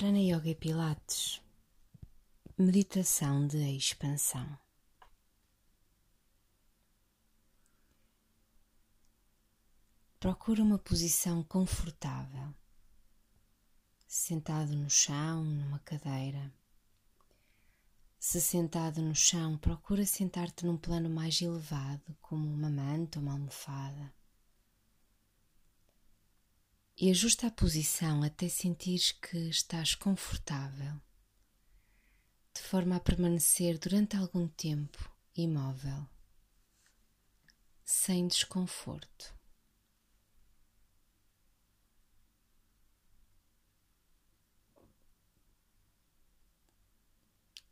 Prana Yoga e Pilates Meditação de expansão. Procura uma posição confortável, sentado no chão, numa cadeira. Se sentado no chão, procura sentar-te num plano mais elevado, como uma manta ou uma almofada e ajusta a posição até sentires que estás confortável, de forma a permanecer durante algum tempo imóvel, sem desconforto.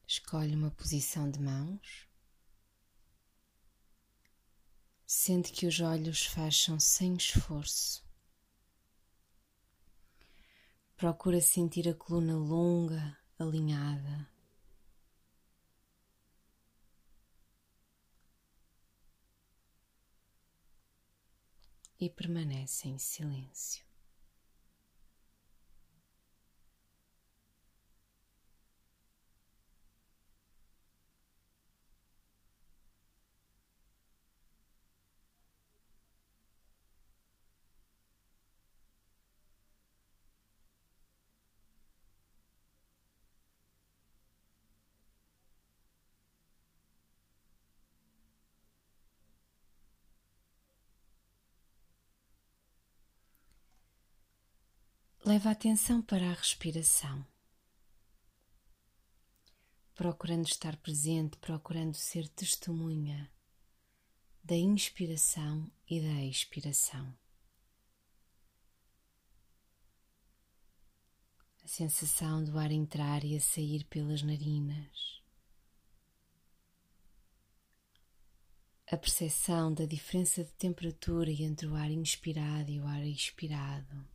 Escolhe uma posição de mãos. Sente que os olhos fecham sem esforço. Procura sentir a coluna longa, alinhada. E permanece em silêncio. Leva a atenção para a respiração, procurando estar presente, procurando ser testemunha da inspiração e da expiração. A sensação do ar entrar e a sair pelas narinas. A percepção da diferença de temperatura entre o ar inspirado e o ar expirado.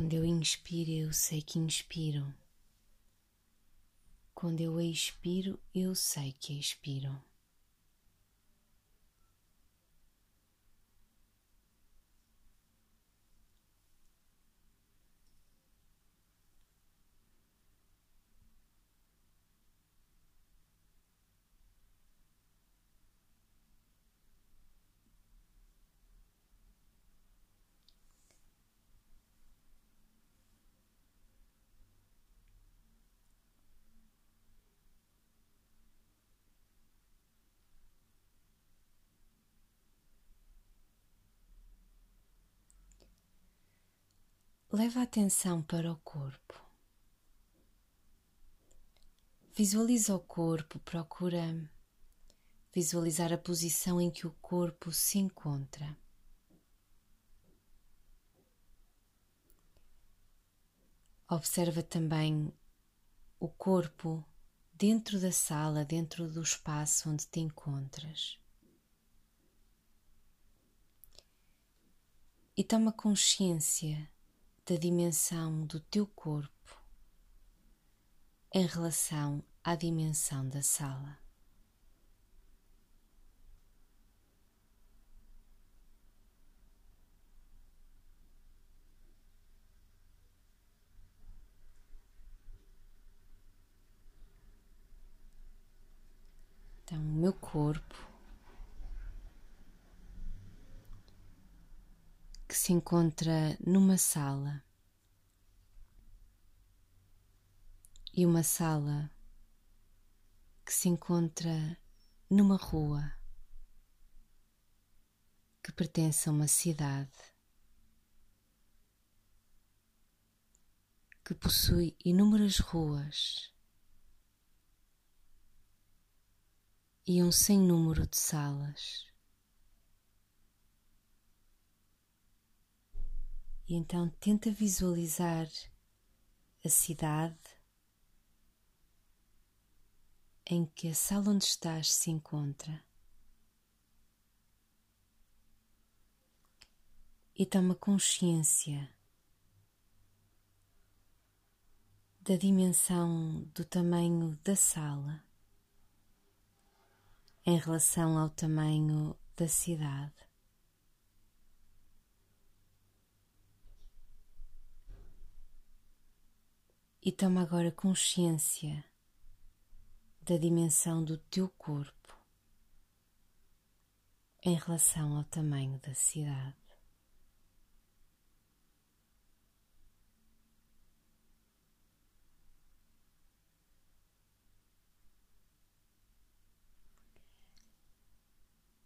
Quando eu inspiro, eu sei que inspiro. Quando eu expiro, eu sei que expiro. Leva a atenção para o corpo. Visualiza o corpo, procura visualizar a posição em que o corpo se encontra. Observa também o corpo dentro da sala, dentro do espaço onde te encontras. E toma consciência da dimensão do teu corpo em relação à dimensão da sala. Então, o meu corpo que se encontra numa sala e uma sala que se encontra numa rua que pertence a uma cidade que possui inúmeras ruas e um sem número de salas. E então tenta visualizar a cidade em que a sala onde estás se encontra. e toma consciência da dimensão do tamanho da sala em relação ao tamanho da cidade. E toma agora consciência da dimensão do teu corpo em relação ao tamanho da cidade.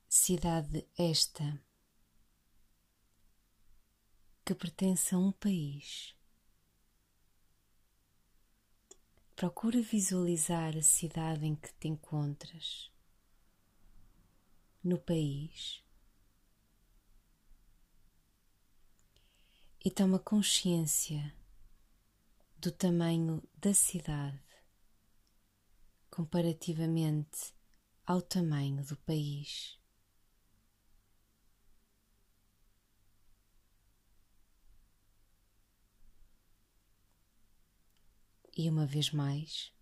cidade esta que pertence a um país. Procura visualizar a cidade em que te encontras, no país, e toma consciência do tamanho da cidade comparativamente ao tamanho do país. E uma vez mais,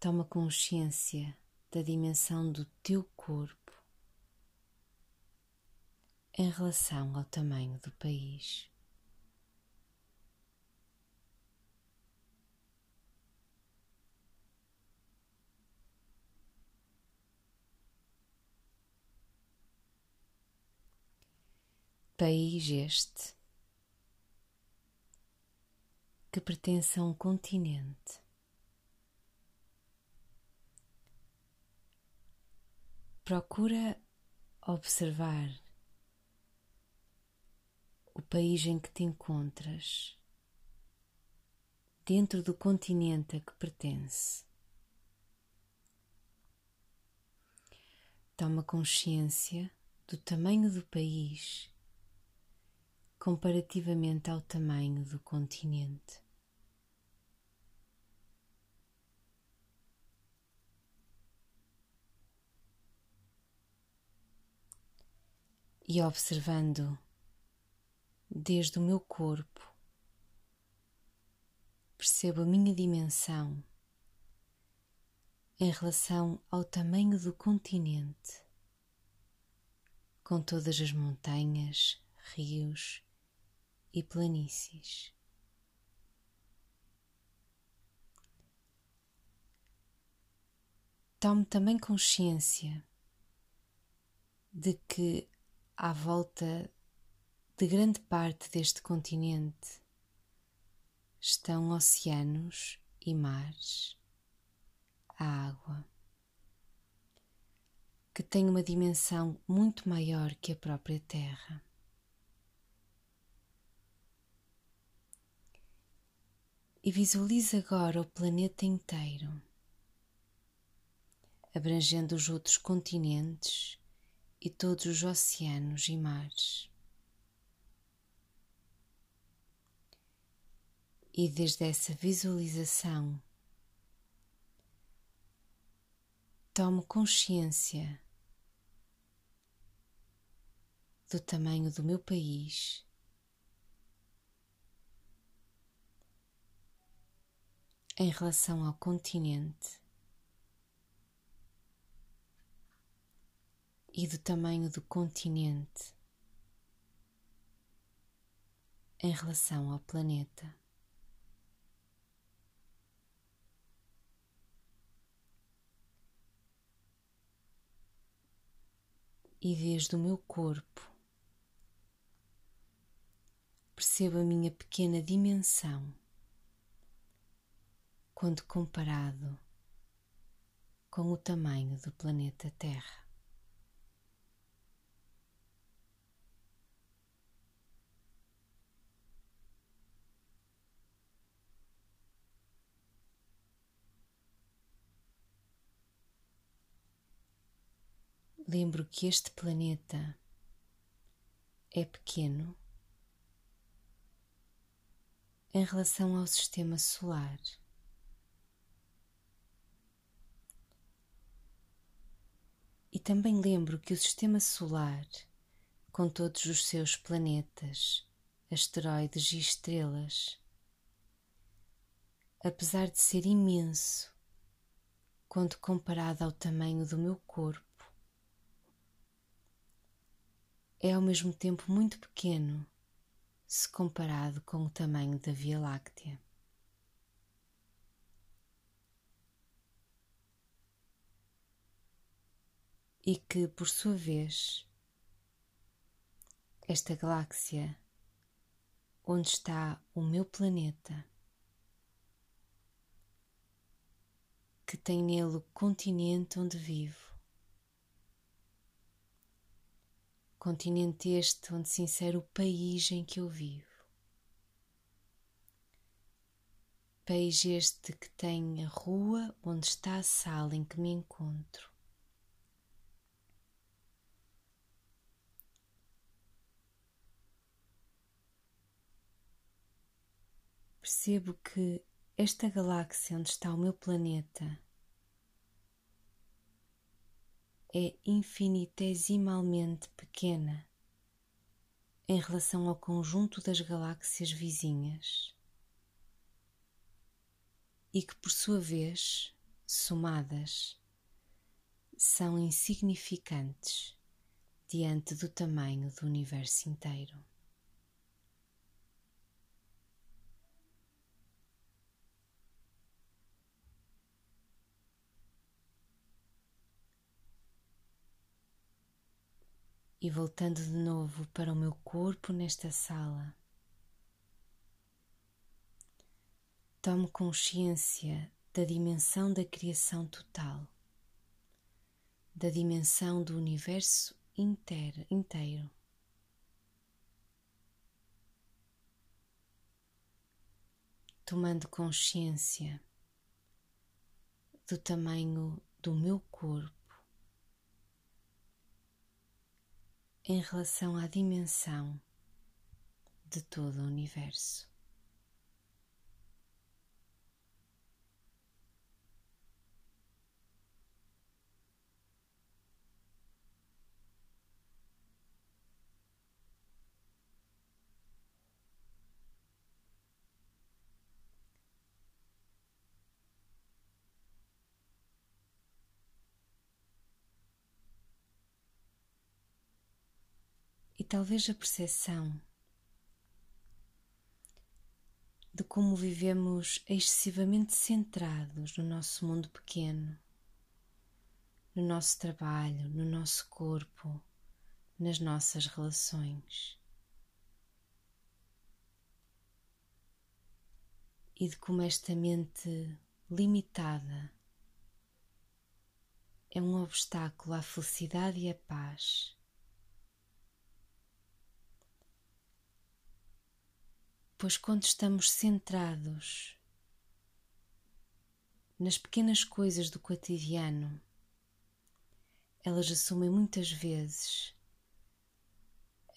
toma consciência da dimensão do teu corpo em relação ao tamanho do país. País este que pertence a um continente. Procura observar o país em que te encontras, dentro do continente a que pertence. Toma consciência do tamanho do país comparativamente ao tamanho do continente. E observando desde o meu corpo, percebo a minha dimensão em relação ao tamanho do continente, com todas as montanhas, rios e planícies. Tome também consciência de que à volta de grande parte deste continente estão oceanos e mares, a água, que tem uma dimensão muito maior que a própria Terra. E visualize agora o planeta inteiro, abrangendo os outros continentes e todos os oceanos e mares. E desde essa visualização, tomo consciência do tamanho do meu país. Em relação ao continente e do tamanho do continente em relação ao planeta. E desde o meu corpo percebo a minha pequena dimensão quando comparado com o tamanho do planeta Terra. Lembro que este planeta é pequeno em relação ao sistema solar. E também lembro que o sistema solar com todos os seus planetas, asteroides e estrelas. Apesar de ser imenso, quando comparado ao tamanho do meu corpo, é ao mesmo tempo muito pequeno se comparado com o tamanho da Via Láctea. E que, por sua vez, esta galáxia onde está o meu planeta, que tem nele o continente onde vivo. Continente este onde se insere o país em que eu vivo. País este que tem a rua onde está a sala em que me encontro. percebo que esta galáxia onde está o meu planeta é infinitesimalmente pequena em relação ao conjunto das galáxias vizinhas e que, por sua vez, somadas, são insignificantes diante do tamanho do universo inteiro. E voltando de novo para o meu corpo nesta sala. Tomo consciência da dimensão da criação total, da dimensão do universo inteiro. inteiro. Tomando consciência do tamanho do meu corpo em relação à dimensão de todo o universo. Talvez a percepção de como vivemos excessivamente centrados no nosso mundo pequeno, no nosso trabalho, no nosso corpo, nas nossas relações. E de como esta mente limitada é um obstáculo à felicidade e à paz Pois quando estamos centrados nas pequenas coisas do cotidiano, elas assumem muitas vezes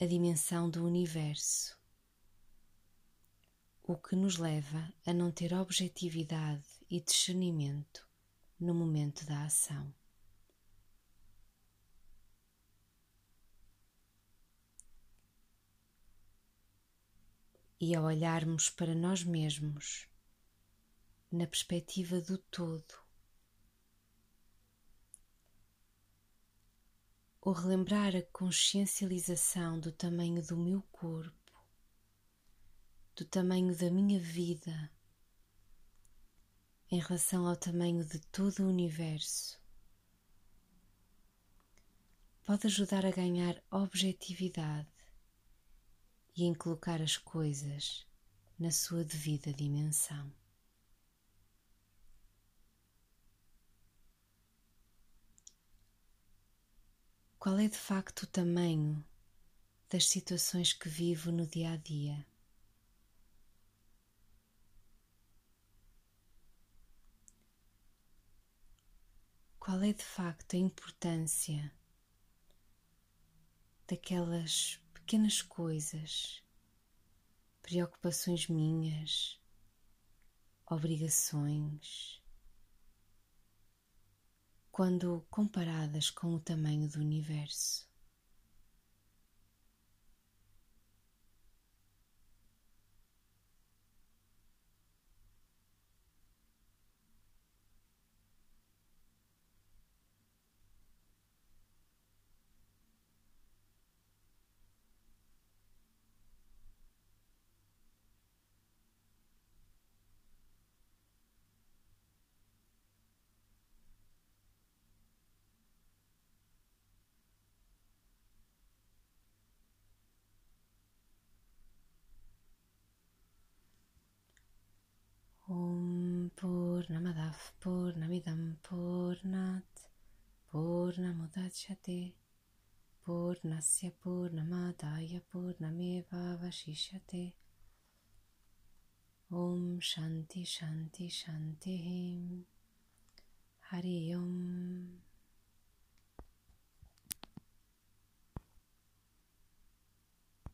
a dimensão do universo, o que nos leva a não ter objetividade e discernimento no momento da ação. E ao olharmos para nós mesmos na perspectiva do todo, ou relembrar a consciencialização do tamanho do meu corpo, do tamanho da minha vida em relação ao tamanho de todo o universo, pode ajudar a ganhar objetividade e em colocar as coisas na sua devida dimensão. Qual é de facto o tamanho das situações que vivo no dia a dia? Qual é de facto a importância daquelas pequenas coisas, preocupações minhas, obrigações, quando comparadas com o tamanho do universo. पूर्णमदः पूर्णमिदं पूर्णात् पूर्णमुदच्छते पूर्णस्य पूर्णमादाय पूर्णमेवावशिष्यते ॐ शान्ति शान्ति शान्तिः हरि ओम्